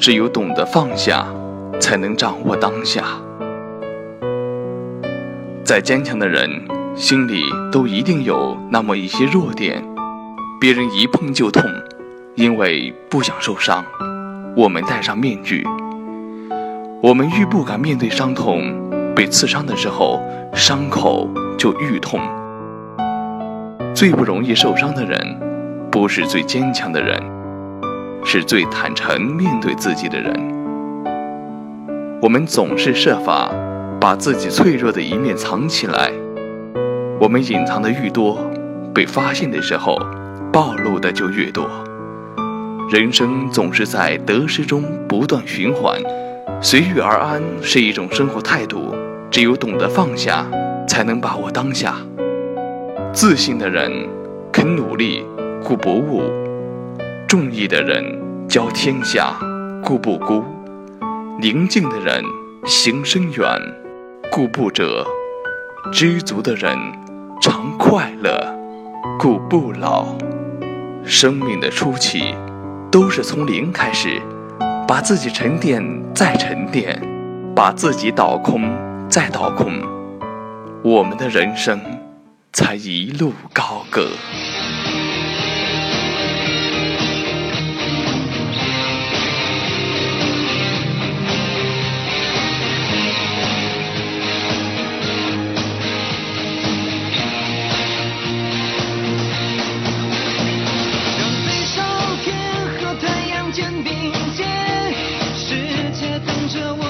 只有懂得放下，才能掌握当下。再坚强的人，心里都一定有那么一些弱点，别人一碰就痛，因为不想受伤，我们戴上面具。我们愈不敢面对伤痛，被刺伤的时候，伤口就愈痛。最不容易受伤的人，不是最坚强的人，是最坦诚面对自己的人。我们总是设法把自己脆弱的一面藏起来，我们隐藏的愈多，被发现的时候，暴露的就越多。人生总是在得失中不断循环。随遇而安是一种生活态度，只有懂得放下，才能把握当下。自信的人肯努力，故不误；重义的人交天下，故不孤；宁静的人行深远，故不折；知足的人常快乐，故不老。生命的初期，都是从零开始。把自己沉淀，再沉淀；把自己倒空，再倒空，我们的人生才一路高歌。着我